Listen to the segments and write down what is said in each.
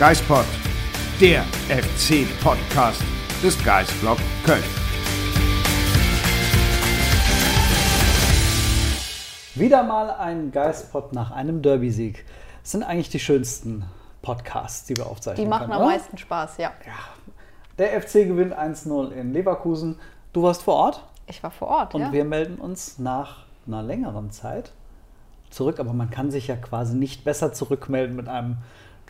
Geispod, der FC-Podcast des Geistblog Köln. Wieder mal ein Geistpod nach einem Derby-Sieg. Das sind eigentlich die schönsten Podcasts, die wir aufzeichnen Die machen können, am oder? meisten Spaß, ja. Der FC gewinnt 1-0 in Leverkusen. Du warst vor Ort Ich war vor Ort, und ja. wir melden uns nach einer längeren Zeit zurück. Aber man kann sich ja quasi nicht besser zurückmelden mit einem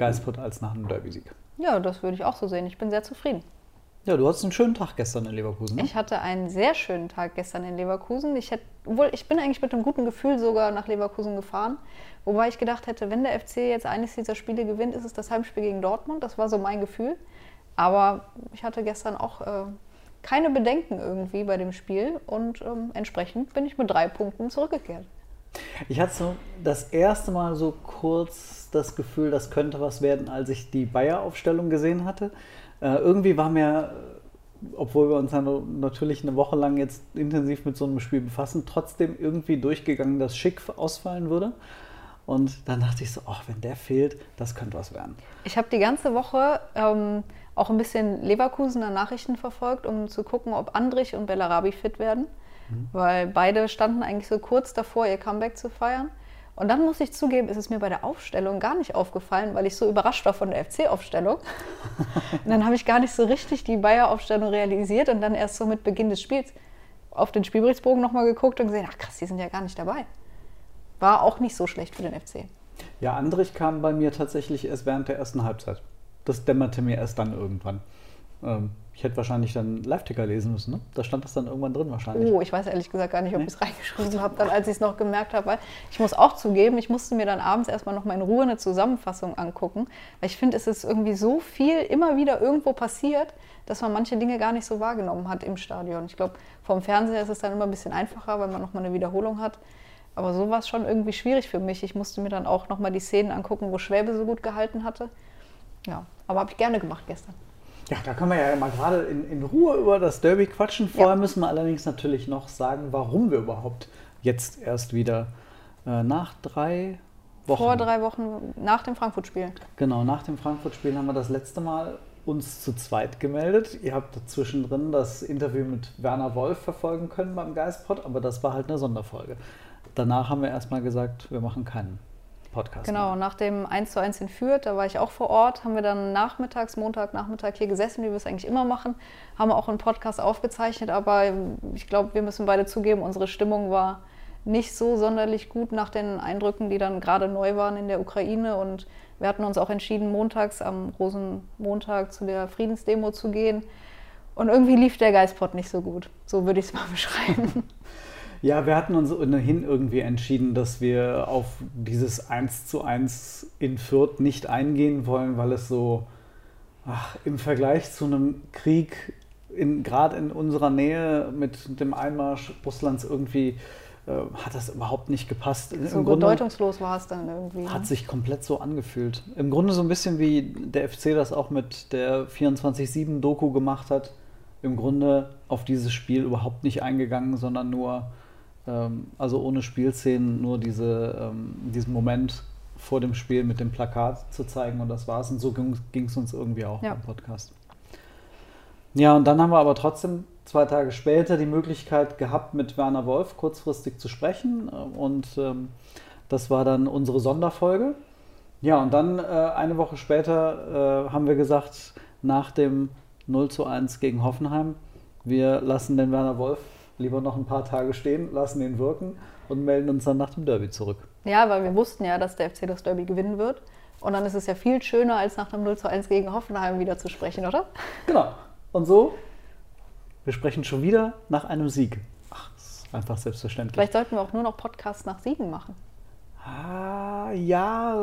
Geistpod als nach einem Derby-Sieg. ja, das würde ich auch so sehen. Ich bin sehr zufrieden. Ja, du hattest einen schönen Tag gestern in Leverkusen. Ne? Ich hatte einen sehr schönen Tag gestern in Leverkusen. Ich, hätte, obwohl, ich bin eigentlich mit einem guten Gefühl sogar nach Leverkusen gefahren. Wobei ich gedacht hätte, wenn der FC jetzt eines dieser Spiele gewinnt, ist es das Heimspiel gegen Dortmund. Das war so mein Gefühl. Aber ich hatte gestern auch äh, keine Bedenken irgendwie bei dem Spiel. Und ähm, entsprechend bin ich mit drei Punkten zurückgekehrt. Ich hatte so das erste Mal so kurz das Gefühl, das könnte was werden, als ich die Bayer-Aufstellung gesehen hatte. Äh, irgendwie war mir, obwohl wir uns natürlich eine Woche lang jetzt intensiv mit so einem Spiel befassen, trotzdem irgendwie durchgegangen, dass Schick ausfallen würde. Und dann dachte ich so, ach, wenn der fehlt, das könnte was werden. Ich habe die ganze Woche ähm, auch ein bisschen Leverkusener Nachrichten verfolgt, um zu gucken, ob Andrich und Bellarabi fit werden. Weil beide standen eigentlich so kurz davor, ihr Comeback zu feiern. Und dann muss ich zugeben, ist es mir bei der Aufstellung gar nicht aufgefallen, weil ich so überrascht war von der FC-Aufstellung. und dann habe ich gar nicht so richtig die Bayer-Aufstellung realisiert und dann erst so mit Beginn des Spiels auf den Spielberichtsbogen nochmal geguckt und gesehen, ach krass, die sind ja gar nicht dabei. War auch nicht so schlecht für den FC. Ja, Andrich kam bei mir tatsächlich erst während der ersten Halbzeit. Das dämmerte mir erst dann irgendwann. Ähm, ich hätte wahrscheinlich dann Live-Ticker lesen müssen, ne? Da stand das dann irgendwann drin wahrscheinlich. Oh, ich weiß ehrlich gesagt gar nicht, ob ich es reingeschrieben habe, dann als ich es noch gemerkt habe. Weil ich muss auch zugeben, ich musste mir dann abends erstmal noch mal in Ruhe eine Zusammenfassung angucken, weil ich finde, es ist irgendwie so viel immer wieder irgendwo passiert, dass man manche Dinge gar nicht so wahrgenommen hat im Stadion. Ich glaube, vom Fernseher ist es dann immer ein bisschen einfacher, weil man noch mal eine Wiederholung hat. Aber so war es schon irgendwie schwierig für mich. Ich musste mir dann auch noch mal die Szenen angucken, wo Schwäbe so gut gehalten hatte. Ja, aber habe ich gerne gemacht gestern. Ja, da können wir ja mal gerade in, in Ruhe über das Derby quatschen. Vorher Ja. müssen wir allerdings natürlich noch sagen, warum wir überhaupt jetzt erst wieder äh, nach drei Wochen. Vor drei Wochen nach dem Frankfurt-Spiel. Genau, nach dem Frankfurt-Spiel haben wir das letzte Mal uns zu zweit gemeldet. Ihr habt dazwischendrin das Interview mit Werner Wolf verfolgen können beim Geistpod, aber das war halt eine Sonderfolge. Danach haben wir erstmal gesagt, wir machen keinen Podcast. Genau, nach dem 1 zu 1 in Fürth, da war ich auch vor Ort, haben wir dann nachmittags, Montag, Nachmittag hier gesessen, wie wir es eigentlich immer machen, haben auch einen Podcast aufgezeichnet, aber ich glaube, wir müssen beide zugeben, unsere Stimmung war nicht so sonderlich gut nach den Eindrücken, die dann gerade neu waren in der Ukraine und wir hatten uns auch entschieden, montags am Rosenmontag zu der Friedensdemo zu gehen und irgendwie lief der Geistpot nicht so gut, so würde ich es mal beschreiben. Ja, wir hatten uns ohnehin irgendwie entschieden, dass wir auf dieses 1 zu 1 in Fürth nicht eingehen wollen, weil es so ach, im Vergleich zu einem Krieg, in, gerade in unserer Nähe mit dem Einmarsch Russlands irgendwie, äh, hat das überhaupt nicht gepasst. So Im Grunde bedeutungslos war es dann irgendwie. ne? hat sich komplett so angefühlt. Im Grunde so ein bisschen wie der FC das auch mit der 24-7-Doku gemacht hat. Im Grunde auf dieses Spiel überhaupt nicht eingegangen, sondern nur ähm, also ohne Spielszenen nur diese, ähm, diesen Moment vor dem Spiel mit dem Plakat zu zeigen und das war's. Und so ging es uns irgendwie auch Ja. beim Podcast. Ja, und dann haben wir aber trotzdem zwei Tage später die Möglichkeit gehabt, mit Werner Wolf kurzfristig zu sprechen. äh, Und ähm, das war dann unsere Sonderfolge. Ja, und dann äh, eine Woche später äh, haben wir gesagt, nach dem 0 zu 1 gegen Hoffenheim, wir lassen den Werner Wolf lieber noch ein paar Tage stehen, lassen ihn wirken und melden uns dann nach dem Derby zurück. Ja, weil wir wussten ja, dass der FC das Derby gewinnen wird. Und dann ist es ja viel schöner, als nach einem 0 zu 1 gegen Hoffenheim wieder zu sprechen, oder? Genau. Und so, wir sprechen schon wieder nach einem Sieg. Ach, Einfach selbstverständlich. Vielleicht sollten wir auch nur noch Podcasts nach Siegen machen. Ah, ja,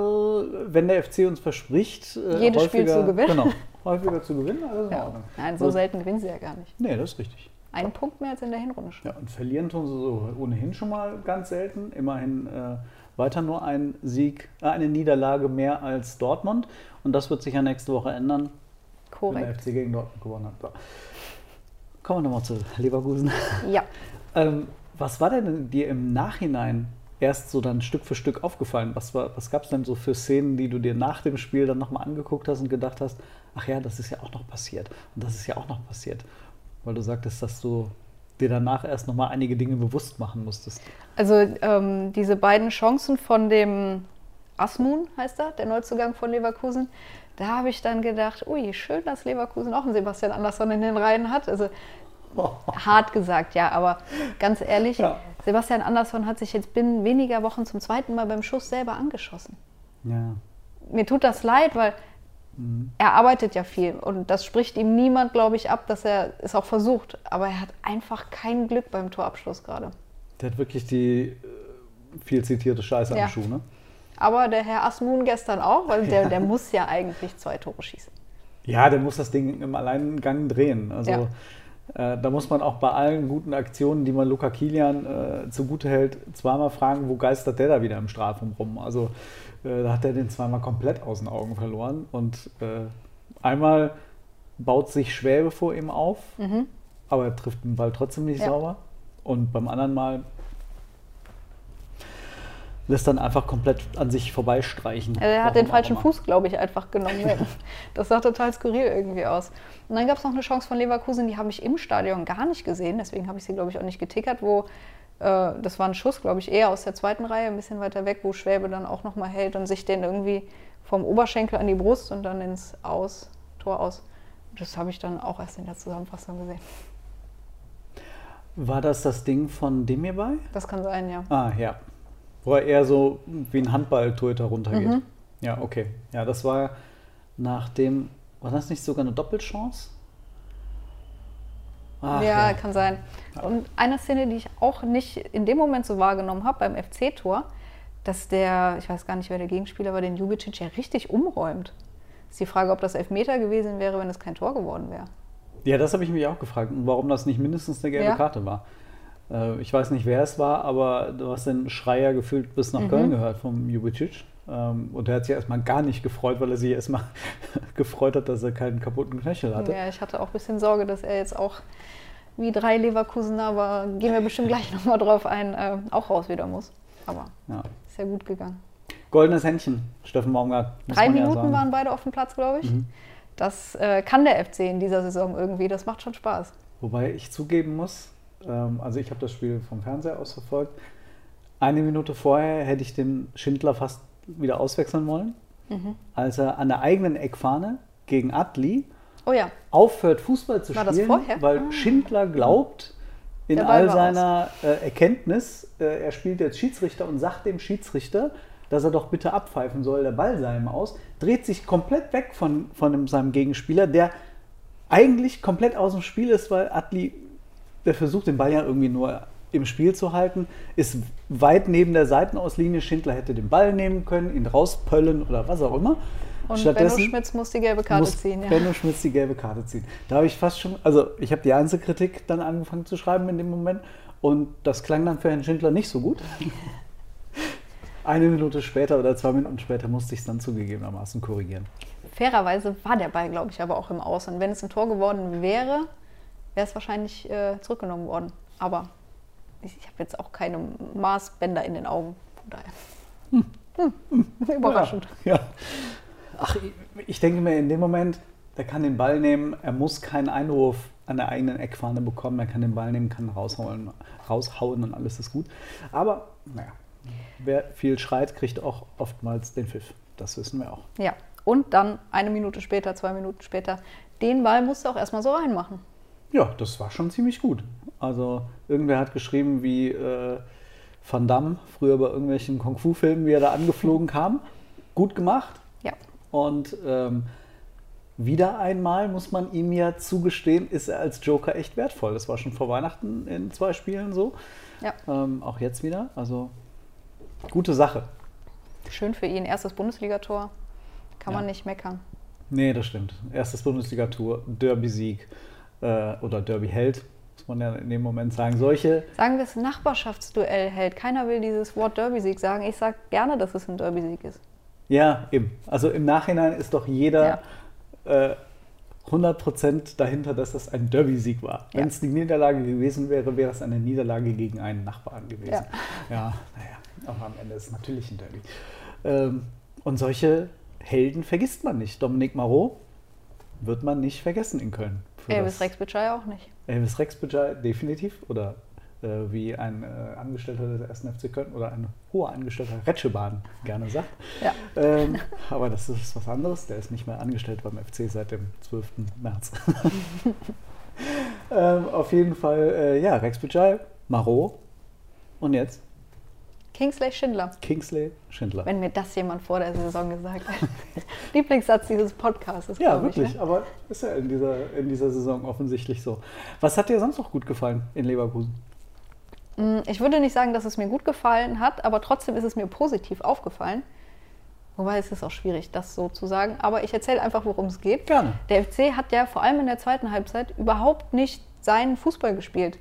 wenn der FC uns verspricht, äh, Jedes Spiel häufiger, zu gewinnen. Genau, häufiger zu gewinnen, alles in Ja. Ordnung. Nein, so selten gewinnen sie ja gar nicht. Nee, das ist richtig. Einen Punkt mehr als in der Hinrunde schon. Ja, und verlieren tun sie so ohnehin schon mal ganz selten. Immerhin äh, weiter nur ein Sieg, äh, eine Niederlage mehr als Dortmund. Und das wird sich ja nächste Woche ändern, wenn der Korrekt. FC gegen Dortmund gewonnen hat. So. Kommen wir nochmal zu Leverkusen. Ja. Ähm, was war denn dir im Nachhinein erst so dann Stück für Stück aufgefallen? Was, war- was gab es denn so für Szenen, die du dir nach dem Spiel dann nochmal angeguckt hast und gedacht hast, ach ja, das ist ja auch noch passiert und das ist ja auch noch passiert? Weil du sagtest, dass du dir danach erst nochmal einige Dinge bewusst machen musstest. Also ähm, diese beiden Chancen von dem Asmun, heißt er, der Neuzugang von Leverkusen, da habe ich dann gedacht, ui, schön, dass Leverkusen auch einen Sebastian Andersson in den Reihen hat. Also hart gesagt, ja, aber ganz ehrlich, Ja. Sebastian Andersson hat sich jetzt binnen weniger Wochen zum zweiten Mal beim Schuss selber angeschossen. Ja. Mir tut das leid, weil er arbeitet ja viel und das spricht ihm niemand, glaube ich, ab, dass er es auch versucht. Aber er hat einfach kein Glück beim Torabschluss gerade. Der hat wirklich die äh, viel zitierte Scheiße Ja. am Schuh, ne? Aber der Herr Asmun gestern auch, weil der, der muss ja eigentlich zwei Tore schießen. Ja, der muss das Ding im Alleingang drehen. Also äh, da muss man auch bei allen guten Aktionen, die man Luca Kilian äh, zugute hält, zweimal fragen, wo geistert der da wieder im Strafraum rum? Also äh, da hat er den zweimal komplett aus den Augen verloren. Und äh, einmal baut sich Schwäbe vor ihm auf, aber er trifft den Ball trotzdem nicht Mhm. Ja. sauber. Und beim anderen Mal lässt dann einfach komplett an sich vorbeistreichen. Er hat den falschen. Fuß, glaube ich, einfach genommen. Das sah total skurril irgendwie aus. Und dann gab es noch eine Chance von Leverkusen, die habe ich im Stadion gar nicht gesehen. Deswegen habe ich sie, glaube ich, auch nicht getickert, wo das war ein Schuss, glaube ich, eher aus der zweiten Reihe, ein bisschen weiter weg, wo Schwäbe dann auch nochmal hält und sich den irgendwie vom Oberschenkel an die Brust und dann ins Aus, Tor aus. Das habe ich dann auch erst in der Zusammenfassung gesehen. War das das Ding von Demirbay? Das kann sein, ja. Ah, ja. Wo er eher so wie ein Handballtorhüter runtergeht. Mhm. Ja, okay. Ja, das war nach dem, war das nicht sogar eine Doppelchance? Ach, ja, kann sein. Und eine Szene, die ich auch nicht in dem Moment so wahrgenommen habe beim FC-Tor, dass der, ich weiß gar nicht, wer der Gegenspieler war, den Jubicic ja richtig umräumt. Ist die Frage, ob das Elfmeter gewesen wäre, wenn es kein Tor geworden wäre. Ja, das habe ich mich auch gefragt. Und warum das nicht mindestens eine gelbe Ja. Karte war. Äh, ich weiß nicht, wer es war, aber du hast den Schreier gefühlt bis Mhm. nach Köln gehört vom Jubicic. Ähm, und der hat sich erstmal gar nicht gefreut, weil er sich erstmal gefreut hat, dass er keinen kaputten Knöchel hatte. Ja, ich hatte auch ein bisschen Sorge, dass er jetzt auch wie drei Leverkusener, aber gehen wir bestimmt gleich nochmal drauf ein, äh, auch raus wieder muss. Aber Ja. ist ja gut gegangen. Goldenes Händchen, Steffen Baumgart. Drei ja Minuten waren beide auf dem Platz, glaube ich. Das äh, kann der FC in dieser Saison irgendwie, das macht schon Spaß. Wobei ich zugeben muss, ähm, also ich habe das Spiel vom Fernseher aus verfolgt. Eine Minute vorher hätte ich den Schindler fast wieder auswechseln wollen, Mhm. als er an der eigenen Eckfahne gegen Adli Oh ja, aufhört, Fußball zu War spielen, weil Ah. Schindler glaubt, in all seiner äh, Erkenntnis, äh, er spielt jetzt Schiedsrichter und sagt dem Schiedsrichter, dass er doch bitte abpfeifen soll, der Ball sei ihm aus, dreht sich komplett weg von, von dem, seinem Gegenspieler, der eigentlich komplett aus dem Spiel ist, weil Adli, der versucht den Ball ja irgendwie nur im Spiel zu halten, ist weit neben der Seitenauslinie. Schindler hätte den Ball nehmen können, ihn rauspöllen oder was auch immer. und Benno Schmitz muss die gelbe Karte ziehen. Ja. Benno Schmitz die gelbe Karte ziehen. Da habe ich fast schon, also ich habe die Einzelkritik dann angefangen zu schreiben in dem Moment und das klang dann für Herrn Schindler nicht so gut. Eine Minute später oder zwei Minuten später musste ich es dann zugegebenermaßen korrigieren. Fairerweise war der Ball, glaube ich, aber auch im Aus. Und wenn es ein Tor geworden wäre, wäre es wahrscheinlich äh, zurückgenommen worden. Aber ich, ich habe jetzt auch keine Maßbänder in den Augen. Von daher. Hm. Überraschend. Ja. ja. Ach, ich, ich denke mir in dem Moment, der kann den Ball nehmen, er muss keinen Einwurf an der eigenen Eckfahne bekommen, er kann den Ball nehmen, kann raushauen, raushauen und alles ist gut. Aber naja, wer viel schreit, kriegt auch oftmals den Pfiff. Das wissen wir auch. Ja. Und dann eine Minute später, zwei Minuten später, den Ball musst du auch erstmal so reinmachen. Ja, das war schon ziemlich gut. Also irgendwer hat geschrieben, wie äh, Van Damme früher bei irgendwelchen Kung-Fu-Filmen, wie er da angeflogen kam. Gut gemacht. Ja. Und ähm, wieder einmal, muss man ihm ja zugestehen, ist er als Joker echt wertvoll. Das war schon vor Weihnachten in zwei Spielen so. Ja. Ähm, auch jetzt wieder. Also gute Sache. Schön für ihn. Erstes Bundesligator. Kann Ja. man nicht meckern. Nee, das stimmt. Erstes Bundesliga-Tour, Derby-Sieg äh, oder Derby-Held, muss man ja in dem Moment sagen. Solche, Sagen wir es Nachbarschaftsduell hält. Keiner will dieses Wort Derby-Sieg sagen. Ich sage gerne, dass es ein Derby-Sieg ist. ja, eben. Also im Nachhinein ist doch jeder äh, 100% dahinter, dass das ein Derby-Sieg war. Ja. Wenn es die Niederlage gewesen wäre, wäre es eine Niederlage gegen einen Nachbarn gewesen. Ja. ja naja, aber am Ende ist es natürlich ein Derby. Ähm, und solche Helden vergisst man nicht. Dominik Marot wird man nicht vergessen in Köln. Für Elvis das- Rex Bitschei auch nicht. Elvis Rex Budget definitiv oder äh, wie ein äh, Angestellter des 1. FC Köln oder ein hoher Angestellter Retschebaden gerne sagt. Ja. Ähm, aber das ist was anderes. Der ist nicht mehr angestellt beim FC seit dem 12. März. ähm, auf jeden Fall, äh, ja, Rex Budget, Marot und jetzt Kingsley Schindler. Kingsley Schindler. Wenn mir das jemand vor der Saison gesagt hat. Lieblingssatz dieses Podcasts. ja, glaub ich, wirklich, ne? aber ist ja in dieser, in dieser Saison offensichtlich so. Was hat dir sonst noch gut gefallen in Leverkusen? Mm, Ich würde nicht sagen, dass es mir gut gefallen hat, aber trotzdem ist es mir positiv aufgefallen. Wobei es ist auch schwierig, das so zu sagen. Aber ich erzähle einfach, worum es geht. Gerne. Der FC hat ja vor allem in der zweiten Halbzeit überhaupt nicht seinen Fußball gespielt.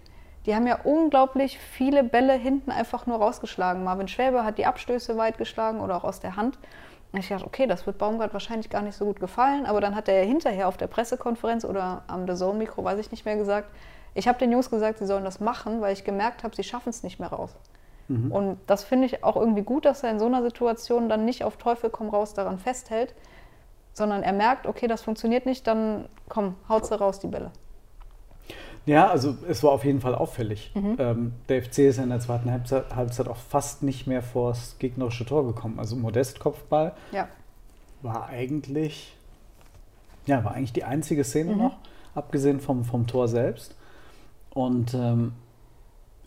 Die haben ja unglaublich viele Bälle hinten einfach nur rausgeschlagen. Marvin Schwäbe hat die Abstöße weit geschlagen oder auch aus der Hand. Und ich dachte, okay, das wird Baumgart wahrscheinlich gar nicht so gut gefallen. Aber dann hat er ja hinterher auf der Pressekonferenz oder am The Zone-Mikro, weiß ich nicht mehr, gesagt, ich habe den Jungs gesagt, sie sollen das machen, weil ich gemerkt habe, sie schaffen es nicht mehr raus. Und das finde ich auch irgendwie gut, dass er in so einer Situation dann nicht auf Teufel komm raus daran festhält, sondern er merkt, okay, das funktioniert nicht, dann komm, haut sie raus, die Bälle. Ja, also es war auf jeden Fall auffällig. Ähm, der FC ist in der zweiten Halbzeit, Halbzeit auch fast nicht mehr vors gegnerische Tor gekommen. Also Modest Kopfball Ja, war eigentlich, ja, war eigentlich die einzige Szene noch, abgesehen vom, vom Tor selbst. Und ähm,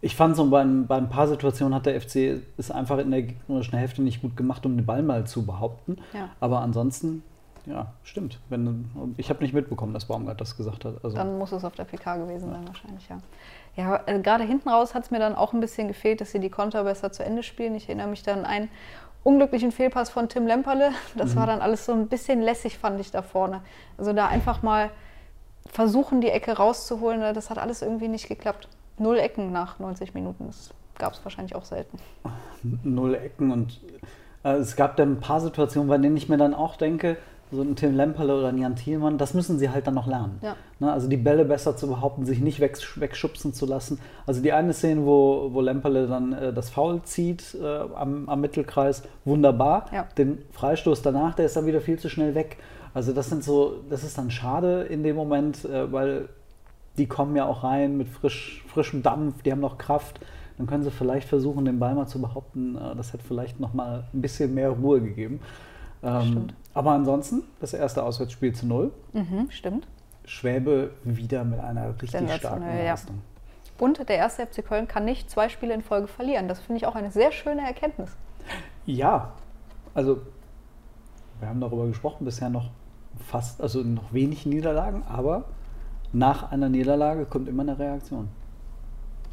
ich fand so bei, ein- bei ein paar Situationen hat der FC es einfach in der gegnerischen Hälfte nicht gut gemacht, um den Ball mal zu behaupten. Ja. Aber ansonsten, ja, stimmt. Wenn, ich habe nicht mitbekommen, dass Baumgart das gesagt hat. Also, dann muss es auf der PK gewesen sein wahrscheinlich, ja. Ja, äh, gerade hinten raus hat es mir dann auch ein bisschen gefehlt, dass sie die Konter besser zu Ende spielen. Ich erinnere mich dann an einen unglücklichen Fehlpass von Tim Lemperle. Das war dann alles so ein bisschen lässig, fand ich da vorne. Also da einfach mal versuchen, die Ecke rauszuholen, das hat alles irgendwie nicht geklappt. Null Ecken nach 90 Minuten, das gab es wahrscheinlich auch selten. null Ecken und äh, es gab dann ein paar Situationen, bei denen ich mir dann auch denke, so ein Tim Lemperle oder ein Jan Thielmann, das müssen sie halt dann noch lernen. Ja. Ne, also die Bälle besser zu behaupten, sich nicht weg, wegschubsen zu lassen. Also die eine Szene, wo, wo Lemperle dann äh, das Foul zieht äh, am, am Mittelkreis, wunderbar. Ja. Den Freistoß danach, der ist dann wieder viel zu schnell weg. Also das sind so, das ist dann schade in dem Moment, äh, weil die kommen ja auch rein mit frisch, frischem Dampf, die haben noch Kraft. Dann können sie vielleicht versuchen, den Ball mal zu behaupten. Äh, Das hätte vielleicht noch mal ein bisschen mehr Ruhe gegeben. Ähm, aber ansonsten, das erste Auswärtsspiel zu null. Mhm, stimmt. Schwäbe wieder mit einer richtig starken Sensationell, ja. Leistung. Und der erste FC Köln kann nicht zwei Spiele in Folge verlieren. Das finde ich auch eine sehr schöne Erkenntnis. Ja, also wir haben darüber gesprochen, bisher noch fast, also noch wenig Niederlagen, aber nach einer Niederlage kommt immer eine Reaktion.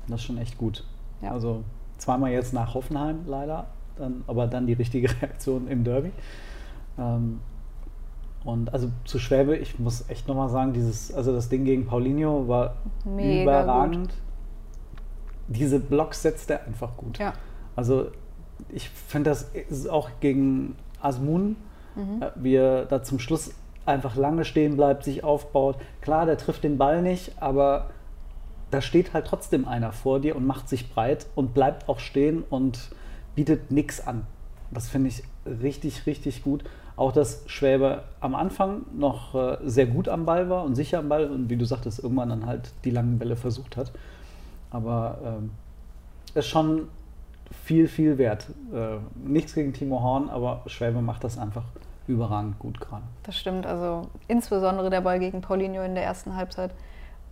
Das ist schon echt gut. Ja. Also zweimal jetzt nach Hoffenheim leider, dann, aber dann die richtige Reaktion im Derby. Ähm, und also zu Schwäbe, ich muss echt nochmal sagen, dieses, also das Ding gegen Paulinho war Mega überragend. Diese Blocks setzt er einfach gut. Ja. Also ich finde das ist auch gegen Asmun, äh, wie er da zum Schluss einfach lange stehen bleibt, sich aufbaut. Klar, der trifft den Ball nicht, aber da steht halt trotzdem einer vor dir und macht sich breit und bleibt auch stehen und bietet nichts an. Das finde ich richtig, richtig gut. Auch dass Schwäbe am Anfang noch äh, sehr gut am Ball war und sicher am Ball und wie du sagtest, irgendwann dann halt die langen Bälle versucht hat. Aber ähm, ist schon viel, viel wert. Äh, nichts gegen Timo Horn, aber Schwäbe macht das einfach überragend gut gerade. Das stimmt, also insbesondere der Ball gegen Paulinho in der ersten Halbzeit.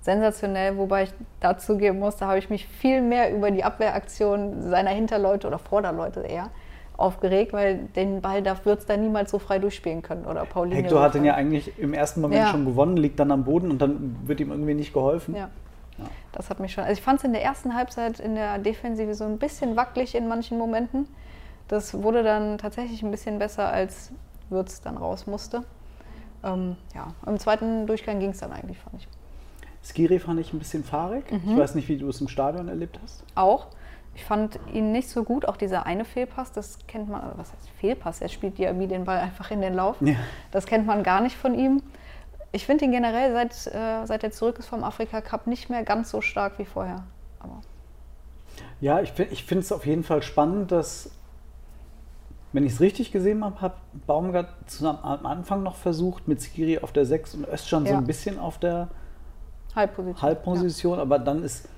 Sensationell, wobei ich dazu geben muss, da habe ich mich viel mehr über die Abwehraktion seiner Hinterleute oder Vorderleute eher aufgeregt, weil den Ball darf Würz da niemals so frei durchspielen können oder Pauline. Hector hat den ja eigentlich im ersten Moment Ja. schon gewonnen, liegt dann am Boden und dann wird ihm irgendwie nicht geholfen. Ja. Das hat mich schon. Also ich fand es in der ersten Halbzeit in der Defensive so ein bisschen wackelig in manchen Momenten. Das wurde dann tatsächlich ein bisschen besser, als Würz dann raus musste. Ähm, ja, im zweiten Durchgang ging es dann eigentlich, fand ich. Skiri fand ich ein bisschen fahrig. Mhm. Ich weiß nicht, wie du es im Stadion erlebt hast. Auch. Ich fand ihn nicht so gut, auch dieser eine Fehlpass, das kennt man, was heißt Fehlpass? Er spielt ja wie den Ball einfach in den Lauf. Ja. Das kennt man gar nicht von ihm. Ich finde ihn generell, seit, äh, seit er zurück ist vom Afrika Cup, nicht mehr ganz so stark wie vorher. Aber Ja, ich, ich finde es auf jeden Fall spannend, dass, wenn ich es richtig gesehen habe, hat Baumgart zusammen, am Anfang noch versucht, mit Skiri auf der 6 und Özcan so Ja. ein bisschen auf der Halbposition. Halbposition, aber dann ist,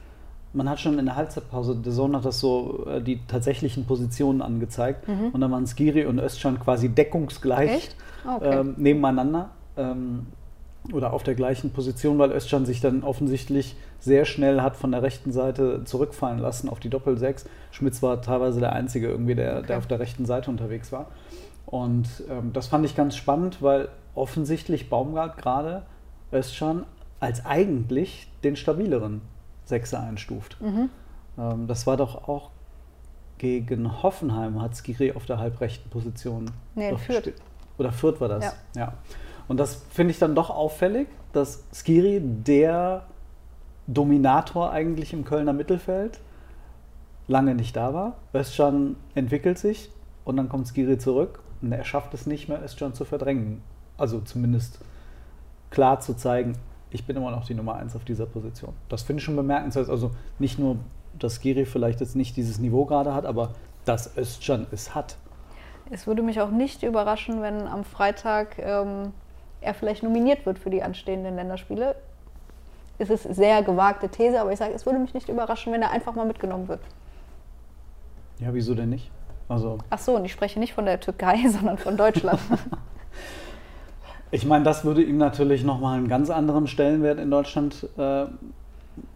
man hat schon in der Halbzeitpause, der Sohn hat das so, äh, die tatsächlichen Positionen angezeigt und dann waren Skiri und Özcan quasi deckungsgleich Mhm. Ah, okay. ähm, nebeneinander ähm, oder auf der gleichen Position, weil Özcan sich dann offensichtlich sehr schnell hat von der rechten Seite zurückfallen lassen auf die Doppel-6. Schmitz war teilweise der Einzige irgendwie, der, der Okay. auf der rechten Seite unterwegs war. Und ähm, das fand ich ganz spannend, weil offensichtlich Baumgart gerade Özcan als eigentlich den stabileren Sechser einstuft. Mhm. Ähm, das war doch auch gegen Hoffenheim, hat Skiri auf der halbrechten Position. Nee, Fürth. Oder Fürth war das, Ja. ja. Und das finde ich dann doch auffällig, dass Skiri der Dominator eigentlich im Kölner Mittelfeld lange nicht da war. Özcan entwickelt sich und dann kommt Skiri zurück und er schafft es nicht mehr, Özcan zu verdrängen. Also zumindest klar zu zeigen, ich bin immer noch die Nummer eins auf dieser Position. Das finde ich schon bemerkenswert. Also nicht nur, dass Skiri vielleicht jetzt nicht dieses Niveau gerade hat, aber dass Özcan es hat. Es würde mich auch nicht überraschen, wenn am Freitag ähm, er vielleicht nominiert wird für die anstehenden Länderspiele. Es ist sehr gewagte These, aber ich sage, es würde mich nicht überraschen, wenn er einfach mal mitgenommen wird. Ja, wieso denn nicht? Also Ach so, und ich spreche nicht von der Türkei, sondern von Deutschland. Ich meine, das würde ihm natürlich nochmal einen ganz anderen Stellenwert in Deutschland äh,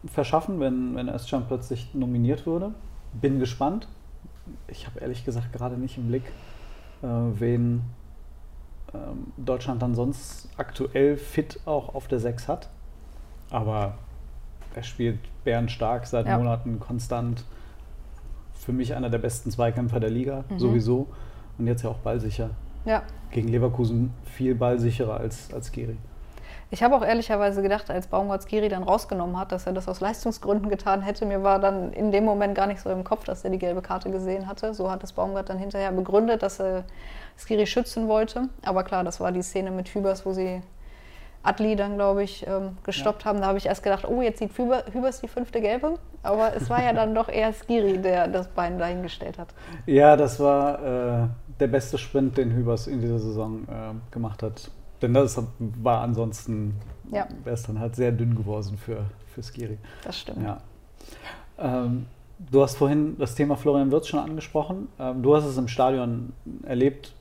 verschaffen, wenn, wenn Özcan plötzlich nominiert würde. Bin gespannt. Ich habe ehrlich gesagt gerade nicht im Blick, äh, wen ähm, Deutschland dann sonst aktuell fit auch auf der 6 hat. Aber er spielt bärenstark seit Ja. Monaten konstant. Für mich einer der besten Zweikämpfer der Liga, sowieso. Und jetzt ja auch ballsicher ja. gegen Leverkusen viel ballsicherer als, als Giri. Ich habe auch ehrlicherweise gedacht, als Baumgart Skiri dann rausgenommen hat, dass er das aus Leistungsgründen getan hätte. Mir war dann in dem Moment gar nicht so im Kopf, dass er die gelbe Karte gesehen hatte. So hat es Baumgart dann hinterher begründet, dass er Skiri schützen wollte. Aber klar, das war die Szene mit Hübers, wo sie Adli dann, glaube ich, ähm, gestoppt haben. Da habe ich erst gedacht, oh, jetzt sieht Hüber, Hübers die fünfte Gelbe. Aber es war ja dann doch eher Skiri, der das Bein dahingestellt hat. Ja, das war äh, der beste Sprint, den Hübers in dieser Saison äh, gemacht hat. Denn das war ansonsten, Ja. wäre es dann halt sehr dünn geworden für, für Skiri. Das stimmt. Ja. Ähm, du hast vorhin das Thema Florian Wirtz schon angesprochen. Ähm, du hast es im Stadion erlebt.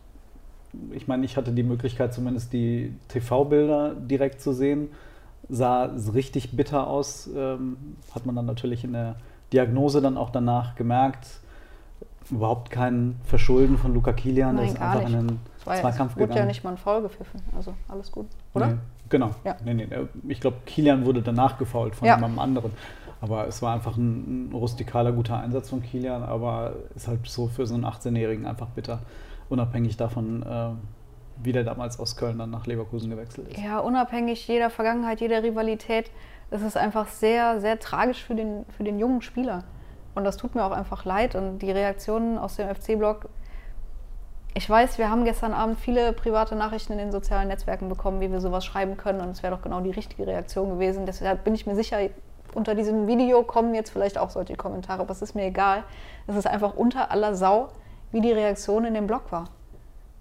Ich meine, ich hatte die Möglichkeit, zumindest die TV-Bilder direkt zu sehen. Sah richtig bitter aus. Ähm, hat man dann natürlich in der Diagnose dann auch danach gemerkt. Überhaupt kein Verschulden von Luca Kilian. Der Nein, ist gar einfach nicht. in war ja, Zweikampf es wurde gegangen. ja nicht mal ein Foul gepfiffen. Also alles gut, oder? Nee, genau. Ja. Nee, nee, ich glaube, Kilian wurde danach gefault von Ja. jemandem anderen. Aber es war einfach ein, ein rustikaler, guter Einsatz von Kilian, aber ist halt so für so einen 18-Jährigen einfach bitter, unabhängig davon, äh, wie der damals aus Köln dann nach Leverkusen gewechselt ist. Ja, unabhängig jeder Vergangenheit, jeder Rivalität, ist es einfach sehr, sehr tragisch für den, für den jungen Spieler. Und das tut mir auch einfach leid. Und die Reaktionen aus dem FC-Blog, ich weiß, wir haben gestern Abend viele private Nachrichten in den sozialen Netzwerken bekommen, wie wir sowas schreiben können. Und es wäre doch genau die richtige Reaktion gewesen. Deshalb bin ich mir sicher, unter diesem Video kommen jetzt vielleicht auch solche Kommentare, aber es ist mir egal. Es ist einfach unter aller Sau, wie die Reaktion in dem Blog war.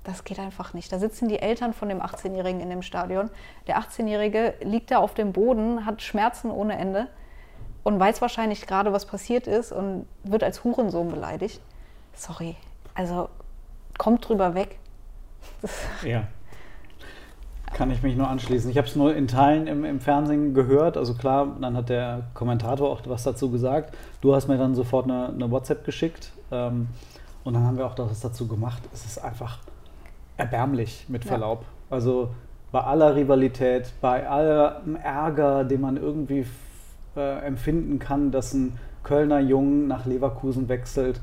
Das geht einfach nicht. Da sitzen die Eltern von dem 18-Jährigen in dem Stadion. Der 18-Jährige liegt da auf dem Boden, hat Schmerzen ohne Ende und weiß wahrscheinlich gerade, was passiert ist und wird als Hurensohn beleidigt. Sorry. Also kommt drüber weg. Ja. Kann ich mich nur anschließen. Ich habe es nur in Teilen im, im Fernsehen gehört. Also klar, dann hat der Kommentator auch was dazu gesagt. Du hast mir dann sofort eine, eine WhatsApp geschickt. Ähm, Und dann haben wir auch das dazu gemacht. Es ist einfach erbärmlich, mit Verlaub. Ja. Also bei aller Rivalität, bei allem Ärger, den man irgendwie äh, empfinden kann, dass ein Kölner Jungen nach Leverkusen wechselt.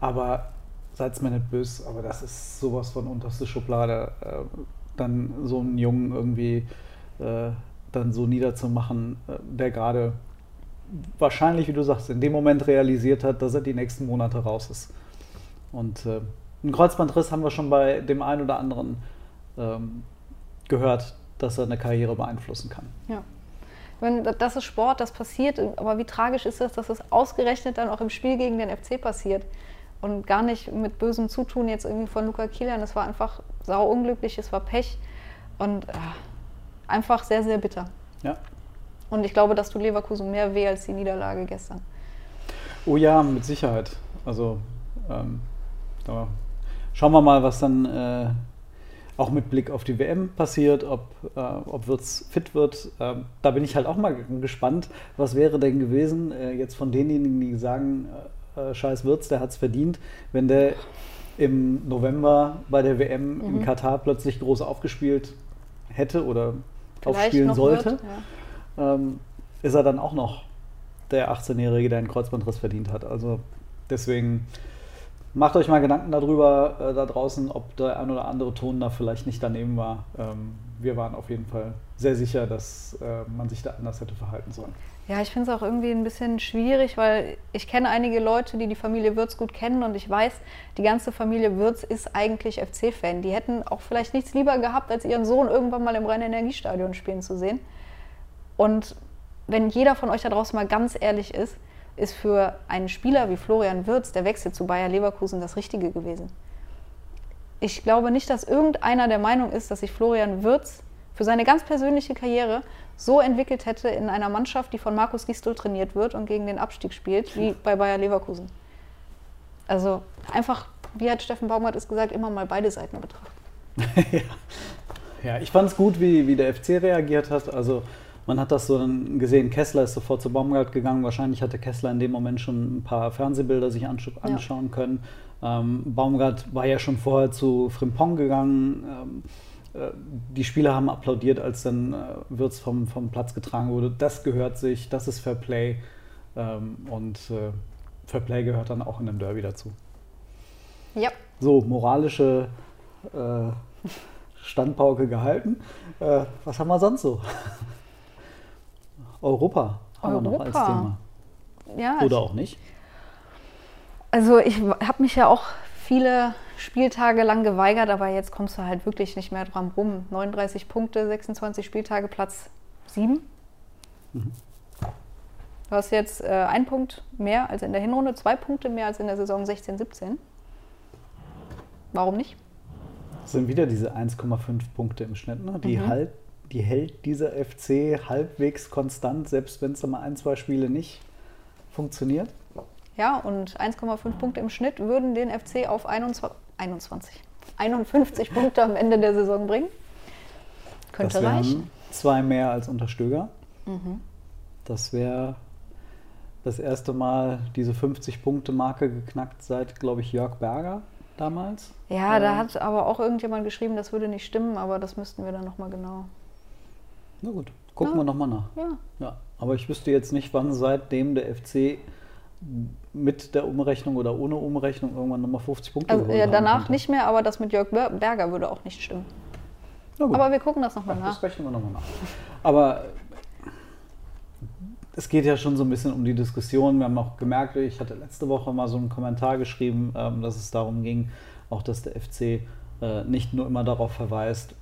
Aber seid mir nicht böse, aber das ist sowas von unterste Schublade, äh, dann so einen Jungen irgendwie äh, dann so niederzumachen, äh, der gerade wahrscheinlich, wie du sagst, in dem Moment realisiert hat, dass er die nächsten Monate raus ist. Und äh, einen Kreuzbandriss haben wir schon bei dem einen oder anderen ähm, gehört, dass er eine Karriere beeinflussen kann. Ja. Wenn, das ist Sport, das passiert, aber wie tragisch ist es, dass es ausgerechnet dann auch im Spiel gegen den FC passiert und gar nicht mit bösem Zutun jetzt irgendwie von Luca Kilian. Es war einfach sau unglücklich, es war Pech und äh, einfach sehr, sehr bitter. Ja. Und ich glaube, das tut Leverkusen mehr weh als die Niederlage gestern. Oh ja, mit Sicherheit. Also ähm, schauen wir mal, was dann äh, auch mit Blick auf die WM passiert, ob, äh, ob Wirtz fit wird. Ähm, da bin ich halt auch mal gespannt, was wäre denn gewesen, äh, jetzt von denjenigen, die sagen, äh, äh, scheiß Wirtz, der hat es verdient, wenn der im November bei der WM mhm. in Katar plötzlich groß aufgespielt hätte oder Vielleicht aufspielen sollte. Wird, ja. ähm, ist er dann auch noch der 18-Jährige, der einen Kreuzbandriss verdient hat. Also deswegen Macht euch mal Gedanken darüber äh, da draußen, ob der ein oder andere Ton da vielleicht nicht daneben war. Ähm, wir waren auf jeden Fall sehr sicher, dass äh, man sich da anders hätte verhalten sollen. Ja, ich finde es auch irgendwie ein bisschen schwierig, weil ich kenne einige Leute, die die Familie Würz gut kennen und ich weiß, die ganze Familie Würz ist eigentlich FC-Fan. Die hätten auch vielleicht nichts lieber gehabt, als ihren Sohn irgendwann mal im Rhein-Energiestadion spielen zu sehen. Und wenn jeder von euch da draußen mal ganz ehrlich ist, ist für einen Spieler wie Florian Wirtz der Wechsel zu Bayer Leverkusen das Richtige gewesen. Ich glaube nicht, dass irgendeiner der Meinung ist, dass sich Florian Wirtz für seine ganz persönliche Karriere so entwickelt hätte in einer Mannschaft, die von Markus Gisdol trainiert wird und gegen den Abstieg spielt, wie bei Bayer Leverkusen. Also einfach, wie hat Steffen Baumgart es gesagt, immer mal beide Seiten betrachten. ja. ja, ich fand es gut, wie, wie der FC reagiert hat. Also man hat das so dann gesehen, Kessler ist sofort zu Baumgart gegangen. Wahrscheinlich hatte Kessler in dem Moment schon ein paar Fernsehbilder sich anschauen ja. können. Ähm, Baumgart war ja schon vorher zu Frimpong gegangen. Ähm, äh, die Spieler haben applaudiert, als dann äh, Wirtz vom, vom Platz getragen wurde. Das gehört sich, das ist Fair Play. Ähm, und äh, Fair Play gehört dann auch in einem Derby dazu. Ja. So, moralische äh, Standpauke gehalten. Äh, was haben wir sonst so? Europa haben Europa. wir noch als Thema. Ja, Oder auch nicht. Also ich habe mich ja auch viele Spieltage lang geweigert, aber jetzt kommst du halt wirklich nicht mehr dran rum. 39 Punkte, 26 Spieltage, Platz 7. Mhm. Du hast jetzt äh, einen Punkt mehr als in der Hinrunde, zwei Punkte mehr als in der Saison 16, 17. Warum nicht? Das sind wieder diese 1,5 Punkte im Schnitt, ne? die mhm. halt die hält dieser FC halbwegs konstant, selbst wenn es mal ein, zwei Spiele nicht funktioniert. Ja, und 1,5 Punkte im Schnitt würden den FC auf 21, 21 51 Punkte am Ende der Saison bringen. Könnte das reichen. Zwei mehr als unter Stöger. Mhm. Das wäre das erste Mal diese 50-Punkte-Marke geknackt seit, glaube ich, Jörg Berger damals. Ja, da hat aber auch irgendjemand geschrieben, das würde nicht stimmen, aber das müssten wir dann nochmal genau na gut, gucken ja. wir nochmal nach. Ja. ja. Aber ich wüsste jetzt nicht, wann seitdem der FC mit der Umrechnung oder ohne Umrechnung irgendwann nochmal 50 Punkte also, ja, danach nicht mehr, aber das mit Jörg Berger würde auch nicht stimmen. Aber wir gucken das nochmal nach. Das rechnen wir nochmal nach. Aber es geht ja schon so ein bisschen um die Diskussion. Wir haben auch gemerkt, ich hatte letzte Woche mal so einen Kommentar geschrieben, ähm, dass es darum ging, auch dass der FC äh, nicht nur immer darauf verweist,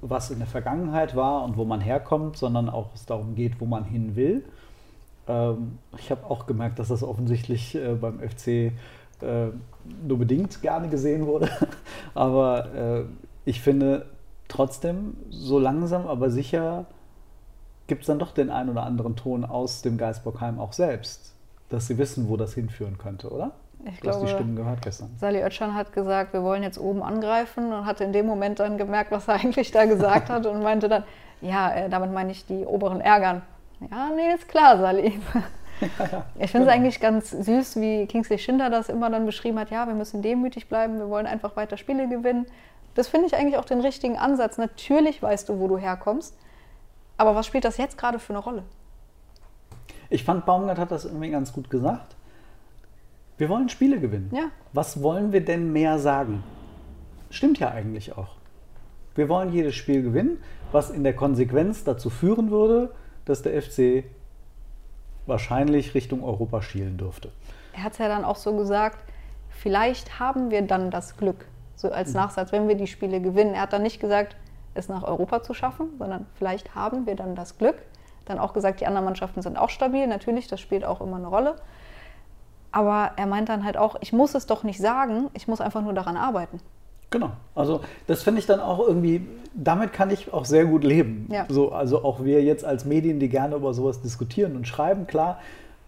was in der Vergangenheit war und wo man herkommt, sondern auch es darum geht, wo man hin will. Ähm, ich habe auch gemerkt, dass das offensichtlich äh, beim FC äh, nur bedingt gerne gesehen wurde. aber äh, ich finde trotzdem, so langsam, aber sicher gibt es dann doch den einen oder anderen Ton aus dem Geisbockheim auch selbst, dass sie wissen, wo das hinführen könnte, oder? Ich du hast die Stimmen gehört gestern. Sali Oetschan hat gesagt, wir wollen jetzt oben angreifen und hat in dem Moment dann gemerkt, was er eigentlich da gesagt hat und meinte dann, ja, äh, damit meine ich die oberen ärgern. Ja, nee, ist klar, Sali. ich finde es eigentlich ganz süß, wie Kingsley Schindler das immer dann beschrieben hat. Ja, wir müssen demütig bleiben, wir wollen einfach weiter Spiele gewinnen. Das finde ich eigentlich auch den richtigen Ansatz. Natürlich weißt du, wo du herkommst. Aber was spielt das jetzt gerade für eine Rolle? Ich fand, Baumgart hat das irgendwie ganz gut gesagt. Wir wollen Spiele gewinnen. Ja. Was wollen wir denn mehr sagen? Stimmt ja eigentlich auch. Wir wollen jedes Spiel gewinnen, was in der Konsequenz dazu führen würde, dass der FC wahrscheinlich Richtung Europa schielen dürfte. Er hat es ja dann auch so gesagt, vielleicht haben wir dann das Glück, so als Nachsatz, wenn wir die Spiele gewinnen. Er hat dann nicht gesagt, es nach Europa zu schaffen, sondern vielleicht haben wir dann das Glück. Dann auch gesagt, die anderen Mannschaften sind auch stabil. Natürlich, das spielt auch immer eine Rolle. Aber er meint dann halt auch, ich muss es doch nicht sagen, ich muss einfach nur daran arbeiten. Genau. Also das finde ich dann auch irgendwie, damit kann ich auch sehr gut leben. Ja. So, also auch wir jetzt als Medien, die gerne über sowas diskutieren und schreiben, klar,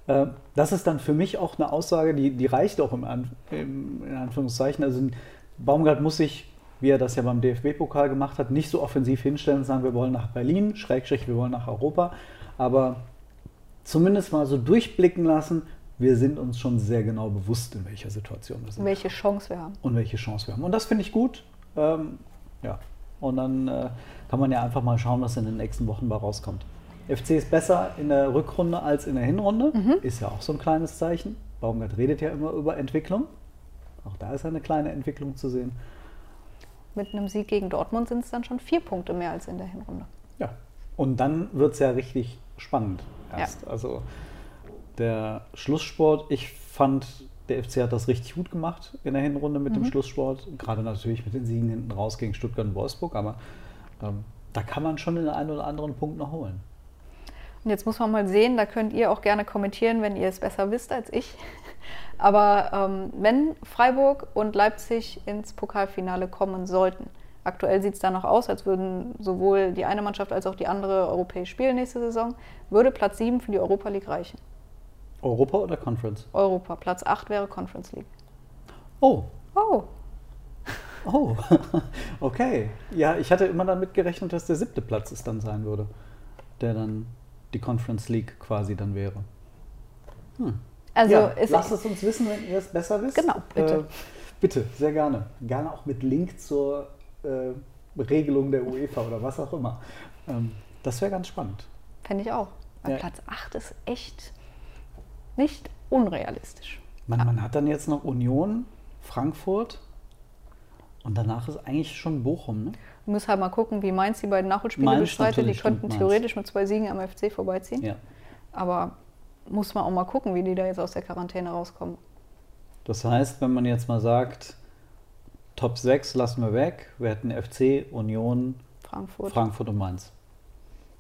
äh, das ist dann für mich auch eine Aussage, die, die reicht auch im, An im, in Anführungszeichen. Also Baumgart muss sich, wie er das ja beim DFB-Pokal gemacht hat, nicht so offensiv hinstellen und sagen, wir wollen nach Berlin, Schrägstrich, wir wollen nach Europa, aber zumindest mal so durchblicken lassen, wir sind uns schon sehr genau bewusst, in welcher Situation wir sind. Welche Chance wir haben. Und welche Chance wir haben. Und das finde ich gut. Ähm, ja. Und dann äh, kann man ja einfach mal schauen, was in den nächsten Wochen bei rauskommt. FC ist besser in der Rückrunde als in der Hinrunde. Ist ja auch so ein kleines Zeichen. Baumgart redet ja immer über Entwicklung. Auch da ist eine kleine Entwicklung zu sehen. Mit einem Sieg gegen Dortmund sind es dann schon vier Punkte mehr als in der Hinrunde. Ja. Und dann wird es ja richtig spannend erst. Also der Schlusssport, ich fand, der FC hat das richtig gut gemacht in der Hinrunde mit dem Schlusssport. Gerade natürlich mit den Siegen hinten raus gegen Stuttgart und Wolfsburg, aber ähm, da kann man schon den einen oder anderen Punkt noch holen. Und jetzt muss man mal sehen, da könnt ihr auch gerne kommentieren, wenn ihr es besser wisst als ich. Aber ähm, wenn Freiburg und Leipzig ins Pokalfinale kommen sollten, aktuell sieht es da noch aus, als würden sowohl die eine Mannschaft als auch die andere europäisch spielen nächste Saison, würde Platz 7 für die Europa League reichen. Europa oder Conference? Europa, Platz 8 wäre Conference League. Oh, Oh, oh, okay. Ja, ich hatte immer damit gerechnet, dass der siebte Platz es dann sein würde, der dann die Conference League quasi dann wäre. also ja, lasst es uns wissen, wenn ihr es besser wisst. Genau, bitte. Äh, bitte, sehr gerne. Gerne auch mit Link zur äh, Regelung der UEFA oder was auch immer. Ähm, das wäre ganz spannend. fände ich auch. Weil Ja. Platz 8 ist echt nicht unrealistisch. Man, man hat dann jetzt noch Union, Frankfurt und danach ist eigentlich schon Bochum. Ne? Du musst halt mal gucken, wie Mainz die beiden Nachholspiele Mainz bestreitet. Die könnten Mainz. theoretisch mit zwei Siegen am FC vorbeiziehen. Ja. Aber muss man auch mal gucken, wie die da jetzt aus der Quarantäne rauskommen. Das heißt, wenn man jetzt mal sagt, Top 6 lassen wir weg, wir hätten FC, Union, Frankfurt. Frankfurt und Mainz.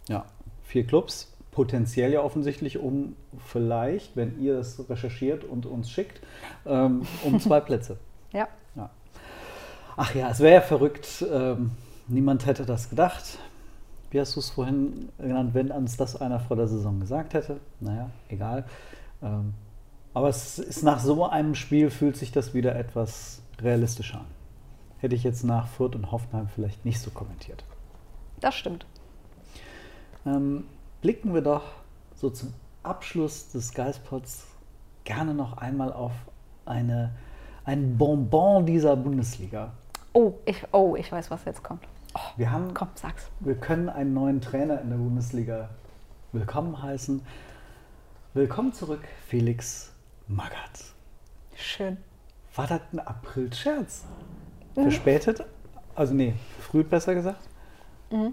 Ja, vier Clubs, potenziell ja offensichtlich um vielleicht, wenn ihr es recherchiert und uns schickt, ähm, um zwei Plätze. ja. Ja. Ach ja, es wäre ja verrückt. Ähm, niemand hätte das gedacht. Wie hast du es vorhin genannt, wenn uns das einer vor der Saison gesagt hätte? Naja, egal. Ähm, aber es ist nach so einem Spiel fühlt sich das wieder etwas realistischer an. Hätte ich jetzt nach Fürth und Hoffenheim vielleicht nicht so kommentiert. Das stimmt. Ähm, blicken wir doch so zum Abschluss des Geispots gerne noch einmal auf eine, ein Bonbon dieser Bundesliga. Oh ich, oh, ich weiß, was jetzt kommt. Wir haben, Komm, sag's. wir können einen neuen Trainer in der Bundesliga willkommen heißen. Willkommen zurück, Felix Magath. Schön. War das ein April-Scherz? Verspätet? Also nee, früh besser gesagt. Was,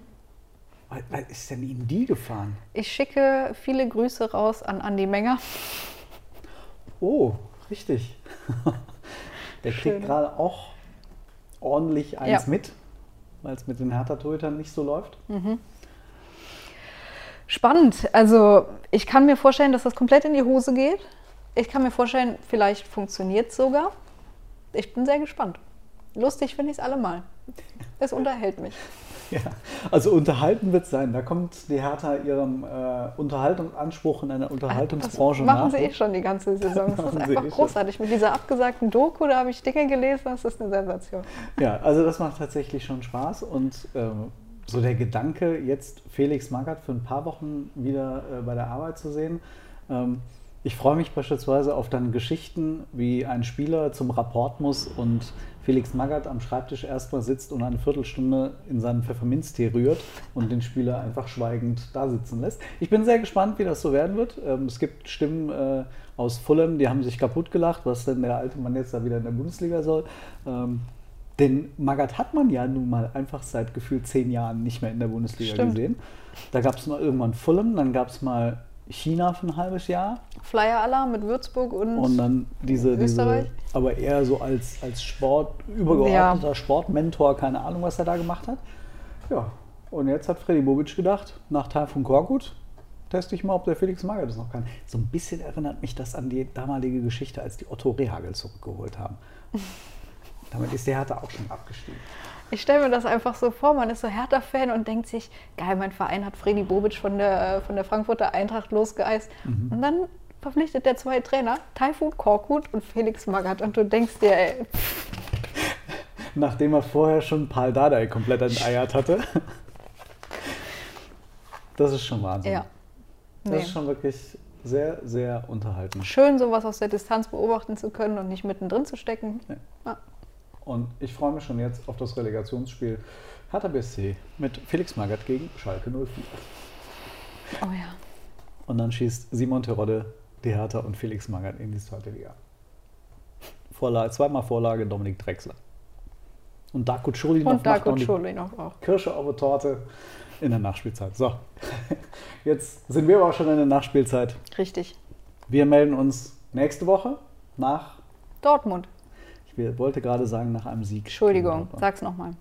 was ist denn ihm die gefahren? Ich schicke viele Grüße raus an Andi Menger. Oh, richtig. Der Schön. kriegt gerade auch ordentlich eins Ja. mit, weil es mit den Hertha-Torhütern nicht so läuft. Spannend. Also ich kann mir vorstellen, dass das komplett in die Hose geht. Ich kann mir vorstellen, vielleicht funktioniert es sogar. Ich bin sehr gespannt. Lustig finde ich es allemal. Es unterhält mich. Ja, also unterhalten wird es sein. Da kommt die Hertha ihrem äh, Unterhaltungsanspruch in einer Unterhaltungsbranche das machen nach. sie eh schon die ganze Saison. Das Machen ist einfach eh großartig. Mit dieser abgesagten Doku, da habe ich Dinge gelesen, das ist eine Sensation. Ja, also das macht tatsächlich schon Spaß und ähm, so der Gedanke, jetzt Felix Magath für ein paar Wochen wieder äh, bei der Arbeit zu sehen, ähm, Ich freue mich beispielsweise auf dann Geschichten, wie ein Spieler zum Rapport muss und Felix Magath am Schreibtisch erstmal sitzt und eine Viertelstunde in seinen Pfefferminztee rührt und den Spieler einfach schweigend da sitzen lässt. Ich bin sehr gespannt, wie das so werden wird. Ähm, es gibt Stimmen äh, aus Fulham, die haben sich kaputt gelacht, was denn der alte Mann jetzt da wieder in der Bundesliga soll. Ähm, den Magath hat man ja nun mal einfach seit gefühlt zehn Jahren nicht mehr in der Bundesliga Stimmt. gesehen. Da gab es mal irgendwann Fulham, dann gab es mal China für ein halbes Jahr Flyer-Alarm mit Würzburg und, und dann diese, diese Österreich? aber eher so als, als Sport, übergeordneter Sportmentor, keine Ahnung, was er da gemacht hat. Ja, und jetzt hat Freddy Bobic gedacht, nach Taifun Korkut teste ich mal, ob der Felix Magath das noch kann. So ein bisschen erinnert mich das an die damalige Geschichte, als die Otto Rehagel zurückgeholt haben. Damit ist der Hertha auch schon abgestiegen. Ich stelle mir das einfach so vor, man ist so Hertha-Fan und denkt sich, geil, mein Verein hat Freddy Bobic von der, von der Frankfurter Eintracht losgeeist. Mhm. Und dann verpflichtet der zwei Trainer, Taifun Korkut und Felix Magath. Und du denkst dir, ey, Nachdem er vorher schon Paul Dardai komplett enteiert hatte. Das ist schon Wahnsinn. ja. Das Nee. ist schon wirklich sehr, sehr unterhaltend. Schön, sowas aus der Distanz beobachten zu können und nicht mittendrin zu stecken. Ja. Ja. Und ich freue mich schon jetzt auf das Relegationsspiel Hertha BSC mit Felix Magath gegen Schalke 04. Oh ja. Und dann schießt Simon Terodde die Hertha und Felix Magath in die zweite Liga. Vorlage, zweimal Vorlage Dominik Drexler. Und Darko Czurlinov Und macht noch Darko die Czurlinov auch. Kirsche auf der Torte in der Nachspielzeit. So, jetzt sind wir aber auch schon in der Nachspielzeit. Richtig. Wir melden uns nächste Woche nach, Dortmund. Ich wollte gerade sagen, nach einem Sieg. Entschuldigung, sag's nochmal.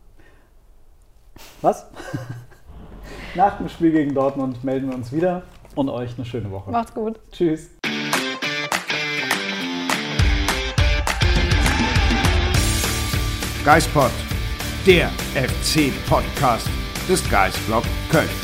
Was? Nach dem Spiel gegen Dortmund melden wir uns wieder und euch eine schöne Woche. Macht's gut. Tschüss. Geispod, der FC-Podcast des Geisblog Köln.